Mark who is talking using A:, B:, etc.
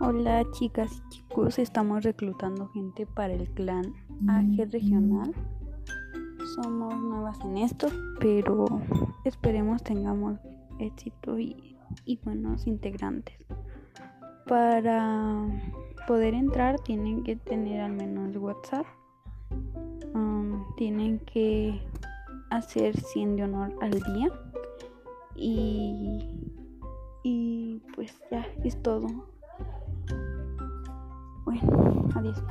A: Hola chicas y chicos, estamos reclutando gente para el clan AG regional. Somos nuevas en esto, pero esperemos tengamos éxito y, buenos integrantes. Para poder entrar tienen que tener al menos WhatsApp. Um, tienen que hacer 100 de honor al día. Y, y pues ya es todo. Bueno, adiós.